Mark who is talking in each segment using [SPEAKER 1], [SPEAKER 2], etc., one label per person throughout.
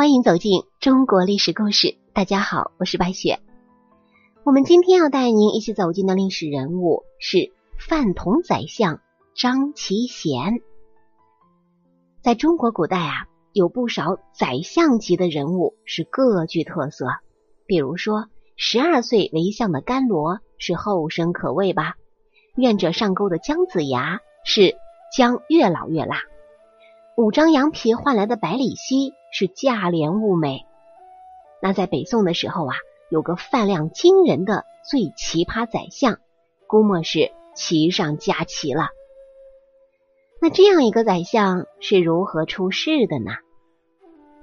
[SPEAKER 1] 欢迎走进中国历史故事。大家好，我是白雪。我们今天要带您一起走进的历史人物是饭桶宰相张其贤。在中国古代啊，有不少宰相级的人物是各具特色。比如说，十二岁为相的甘罗是后生可畏吧？愿者上钩的姜子牙是姜越老越辣。五张羊皮换来的百里奚是价廉物美。那在北宋的时候啊，有个饭量惊人的最奇葩宰相，估摸是奇上加奇了。那这样一个宰相是如何出世的呢？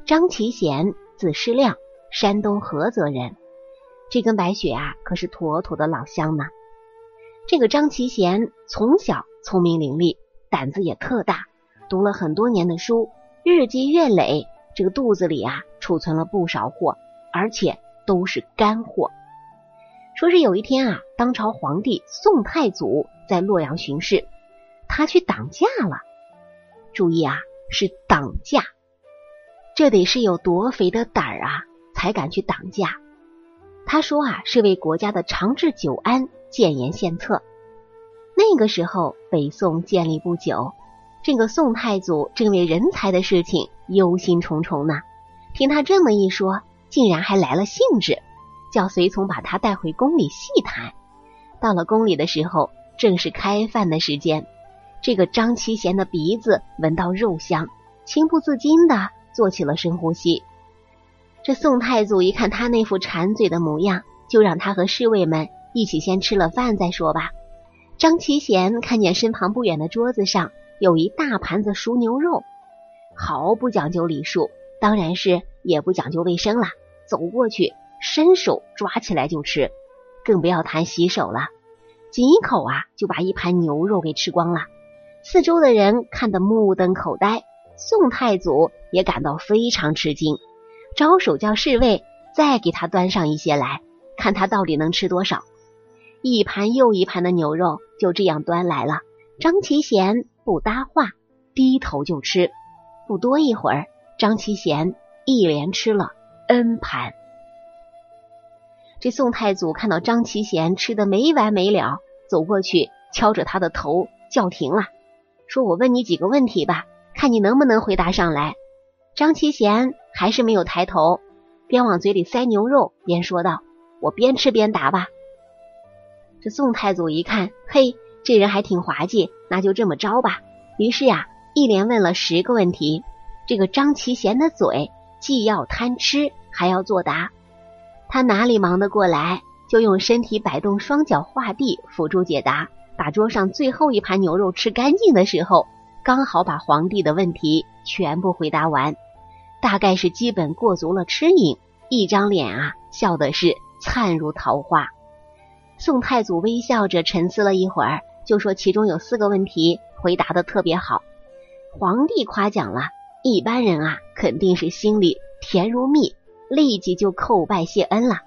[SPEAKER 1] 张其贤字师亮，山东菏泽人。这跟白雪啊可是妥妥的老乡呢。这个张其贤从小聪明伶俐，胆子也特大。读了很多年的书，日积月累，这个肚子里啊储存了不少货，而且都是干货。说是有一天啊，当朝皇帝宋太祖在洛阳巡视，他去挡驾了。注意啊，是挡驾，这得是有多肥的胆儿啊，才敢去挡驾。他说啊，是为国家的长治久安建言献策。那个时候，北宋建立不久。这个宋太祖正为人才的事情忧心忡忡呢。听他这么一说，竟然还来了兴致，叫随从把他带回宫里细谈。到了宫里的时候，正是开饭的时间。这个张其贤的鼻子闻到肉香，情不自禁的做起了深呼吸。这宋太祖一看他那副馋嘴的模样，就让他和侍卫们一起先吃了饭再说吧。张其贤看见身旁不远的桌子上。有一大盘子熟牛肉，毫不讲究礼数，当然是也不讲究卫生了。走过去，伸手抓起来就吃，更不要谈洗手了。仅一口啊，就把一盘牛肉给吃光了。四周的人看得目瞪口呆，宋太祖也感到非常吃惊，招手叫侍卫再给他端上一些来，看他到底能吃多少。一盘又一盘的牛肉就这样端来了。张其贤。不搭话，低头就吃。不多一会儿，张其贤一连吃了 n 盘。这宋太祖看到张其贤吃的没完没了，走过去敲着他的头叫停了，说：“我问你几个问题吧，看你能不能回答上来。”张其贤还是没有抬头，边往嘴里塞牛肉边说道：“我边吃边答吧。”这宋太祖一看，嘿。这人还挺滑稽，那就这么着吧。于是呀，一连问了十个问题。这个张其贤的嘴既要贪吃，还要作答。他哪里忙得过来，就用身体摆动，双脚画地辅助解答。把桌上最后一盘牛肉吃干净的时候，刚好把皇帝的问题全部回答完。大概是基本过足了吃瘾，一张脸啊，笑的是灿如桃花。宋太祖微笑着沉思了一会儿。就说其中有四个问题回答的特别好，皇帝夸奖了，一般人啊肯定是心里甜如蜜，立即就叩拜谢恩了。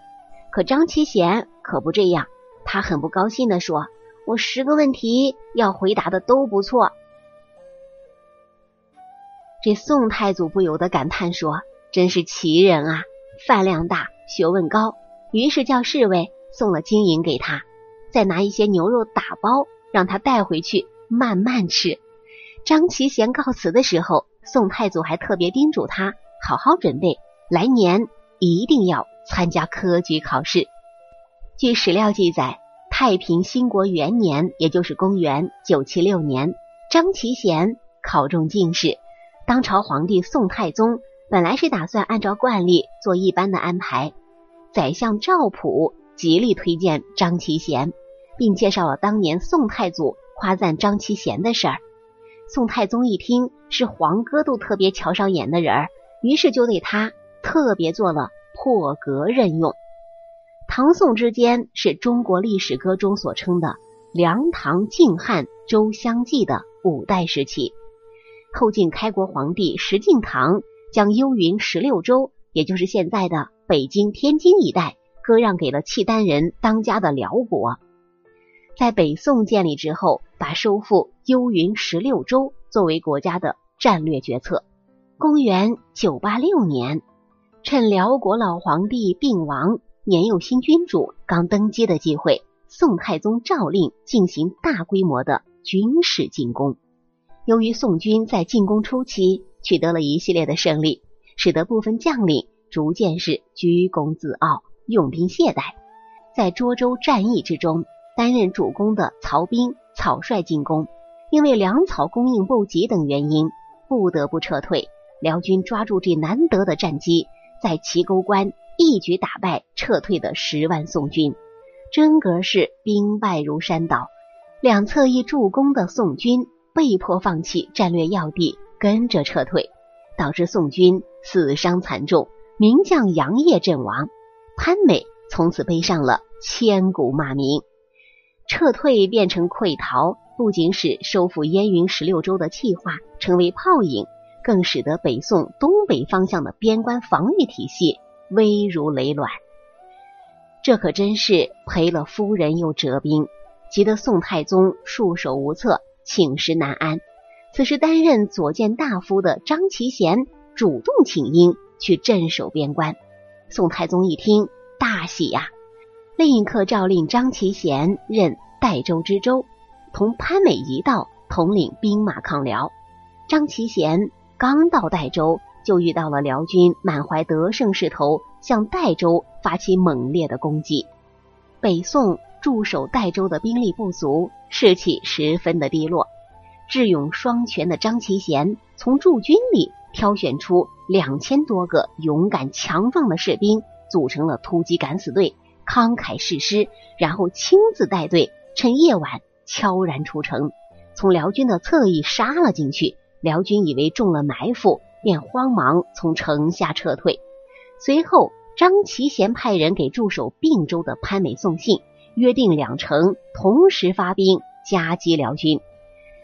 [SPEAKER 1] 可张其贤可不这样，他很不高兴的说：“我十个问题要回答的都不错。”这宋太祖不由得感叹说：“真是奇人啊，饭量大，学问高。”于是叫侍卫送了金银给他，再拿一些牛肉打包。让他带回去慢慢吃。张其贤告辞的时候，宋太祖还特别叮嘱他好好准备，来年一定要参加科举考试。据史料记载，太平兴国元年，也就是公元九七六年，张其贤考中进士。当朝皇帝宋太宗本来是打算按照惯例做一般的安排，宰相赵普极力推荐张其贤。并介绍了当年宋太祖夸赞张其贤的事儿。宋太宗一听是皇哥都特别瞧上眼的人儿，于是就对他特别做了破格任用。唐宋之间是中国历史歌中所称的梁唐晋汉周相继的五代时期。后晋开国皇帝石敬瑭将幽云十六州，也就是现在的北京、天津一带，割让给了契丹人当家的辽国。在北宋建立之后，把收复幽云十六州作为国家的战略决策。公元九八六年，趁辽国老皇帝病亡、年幼新君主刚登基的机会，宋太宗诏令进行大规模的军事进攻。由于宋军在进攻初期取得了一系列的胜利，使得部分将领逐渐是居功自傲、用兵懈怠。在涿州战役之中，担任主攻的曹兵草率进攻，因为粮草供应不及等原因，不得不撤退。辽军抓住这难得的战机。在齐沟关一举打败撤退的十万宋军，真格是兵败如山倒。两侧翼助攻的宋军被迫放弃战略要地，跟着撤退，导致宋军死伤惨重，名将杨业阵亡。潘美从此背上了千古骂名。撤退变成溃逃，不仅使收复燕云十六州的计划成为泡影。更使得北宋东北方向的边关防御体系危如累卵，这可真是赔了夫人又折兵，急得宋太宗束手无策，寝食难安。此时担任左谏大夫的张其贤主动请缨去镇守边关，宋太宗一听大喜呀，立刻诏令张其贤任代州知州，同潘美一道统领兵马抗辽。张其贤。刚到代州，就遇到了辽军满怀得胜势头，向代州发起猛烈的攻击。北宋驻守代州的兵力不足，士气十分的低落。智勇双全的张其贤从驻军里挑选出两千多个勇敢强壮的士兵，组成了突击敢死队，慷慨誓师，然后亲自带队，趁夜晚悄然出城，从辽军的侧翼杀了进去。辽军以为中了埋伏，便慌忙从城下撤退。随后，张其贤派人给驻守并州的潘美送信，约定两城同时发兵夹击辽军。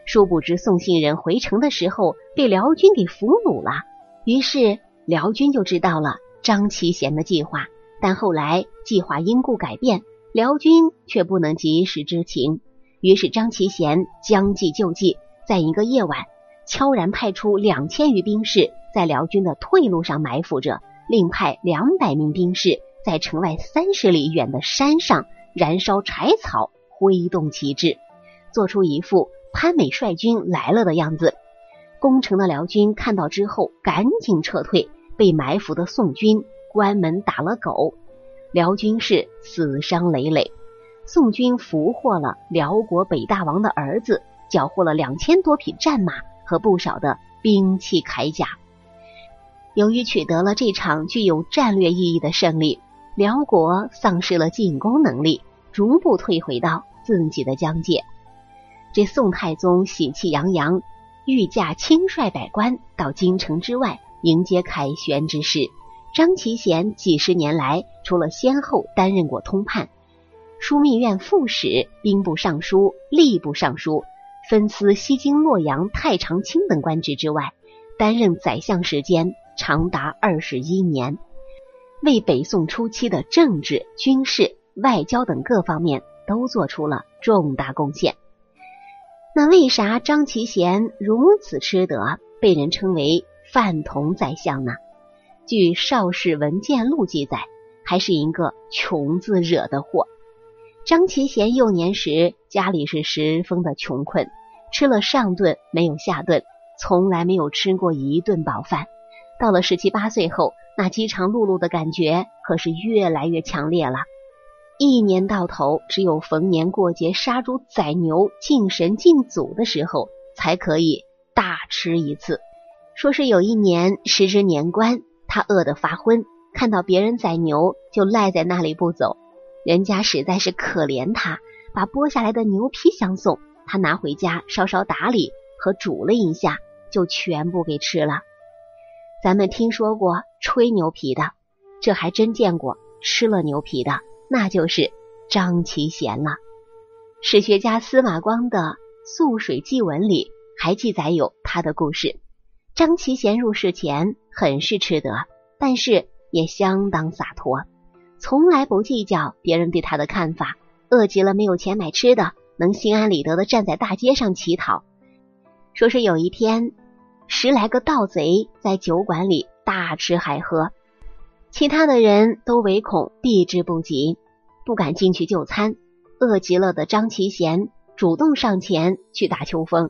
[SPEAKER 1] 殊不知，送信人回城的时候被辽军给俘虏了。于是，辽军就知道了张其贤的计划。但后来计划因故改变，辽军却不能及时知情。于是，张其贤将计就计，在一个夜晚。悄然派出两千余兵士在辽军的退路上埋伏着，另派两百名兵士在城外三十里远的山上燃烧柴草，挥动旗帜，做出一副潘美率军来了的样子。攻城的辽军看到之后，赶紧撤退，被埋伏的宋军关门打了狗，辽军是死伤累累。宋军俘获了辽国北大王的儿子，缴获了两千多匹战马。和不少的兵器铠甲。由于取得了这场具有战略意义的胜利，辽国丧失了进攻能力，逐步退回到自己的疆界。这宋太宗喜气洋洋，御驾亲率百官到京城之外迎接凯旋之事。张其贤几十年来，除了先后担任过通判、枢密院副使、兵部尚书、吏部尚书。分司西京、洛阳、太常卿等官职之外，担任宰相时间长达二十一年，为北宋初期的政治、军事、外交等各方面都做出了重大贡献。那为啥张其贤如此吃得，被人称为饭桶宰相呢？据《邵氏文件录》记载，还是一个穷字惹的祸。张其贤幼年时，家里是十分的穷困，吃了上顿没有下顿，从来没有吃过一顿饱饭。到了十七八岁后，那饥肠辘辘的感觉可是越来越强烈了。一年到头，只有逢年过节杀猪宰牛敬神敬祖的时候，才可以大吃一次。说是有一年时值年关，他饿得发昏，看到别人宰牛，就赖在那里不走。人家实在是可怜他，把剥下来的牛皮相送，他拿回家稍稍打理和煮了一下，就全部给吃了。咱们听说过吹牛皮的，这还真见过吃了牛皮的，那就是张其贤了。史学家司马光的《素水记文》里还记载有他的故事。张其贤入世前很是吃得，但是也相当洒脱。从来不计较别人对他的看法，饿极了没有钱买吃的，能心安理得的站在大街上乞讨。说是有一天，十来个盗贼在酒馆里大吃海喝，其他的人都唯恐避之不及，不敢进去就餐。饿极了的张其贤主动上前去打秋风，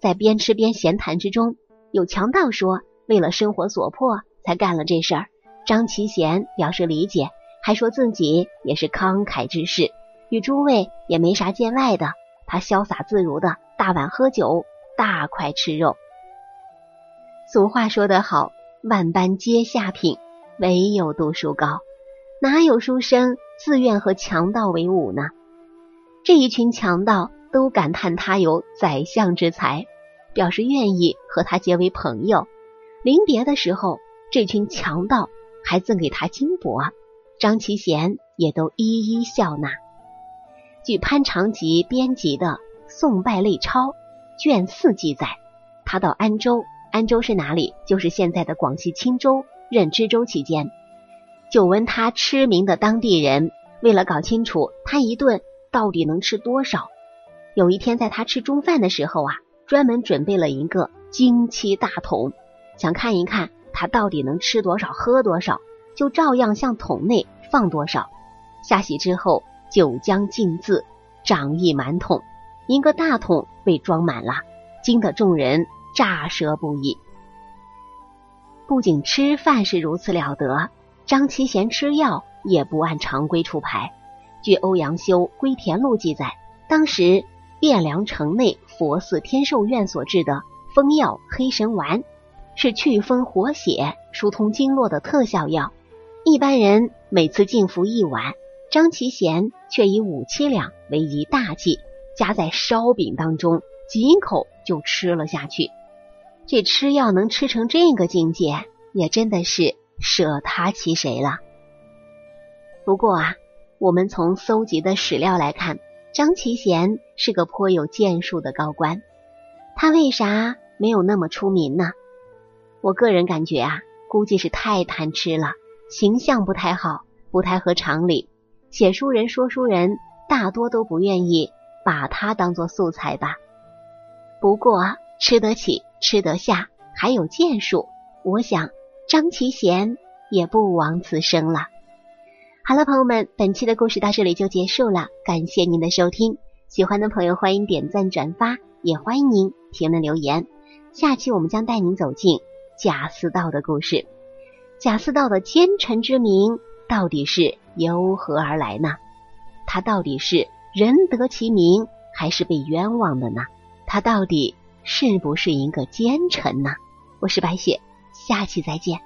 [SPEAKER 1] 在边吃边闲谈之中，有强盗说为了生活所迫才干了这事儿。张其贤表示理解，还说自己也是慷慨之士，与诸位也没啥见外的。他潇洒自如的大碗喝酒，大块吃肉。俗话说得好，万般皆下品，唯有读书高。哪有书生自愿和强盗为伍呢？这一群强盗都感叹他有宰相之才，表示愿意和他结为朋友。临别的时候，这群强盗还赠给他金箔，张其贤也都一一笑纳。据潘长吉编辑的《宋败类钞》卷四记载，他到安州，安州是哪里？就是现在的广西钦州任知州期间，久闻他痴名的当地人，为了搞清楚他一顿。到底能吃多少？有一天，在他吃中饭的时候啊，专门准备了一个金漆大桶，想看一看他到底能吃多少、喝多少，就照样向桶内放多少。下席之后，酒浆尽渍，长溢满桶，一个大桶被装满了，惊得众人乍舌不已。不仅吃饭是如此了得，张其贤吃药也不按常规出牌。据欧阳修《归田录》记载，当时汴梁城内佛寺天寿院所制的风药黑神丸，是祛风活血、疏通经络的特效药。一般人每次进服一碗，张其贤却以五七两为一大剂，夹在烧饼当中，几口就吃了下去。这吃药能吃成这个境界，也真的是舍他其谁了。不过啊。我们从搜集的史料来看，张其贤是个颇有建树的高官。他为啥没有那么出名呢？我个人感觉啊，估计是太贪吃了，形象不太好，不太合常理。写书人、说书人大多都不愿意把他当做素材吧。不过吃得起、吃得下，还有建树，我想张其贤也不枉此生了。好了，朋友们，本期的故事到这里就结束了，感谢您的收听。喜欢的朋友欢迎点赞转发，也欢迎您评论留言。下期我们将带您走进贾似道的故事。贾似道的奸臣之名到底是由何而来呢？他到底是人得其名，还是被冤枉的呢？他到底是不是一个奸臣呢？我是白雪，下期再见。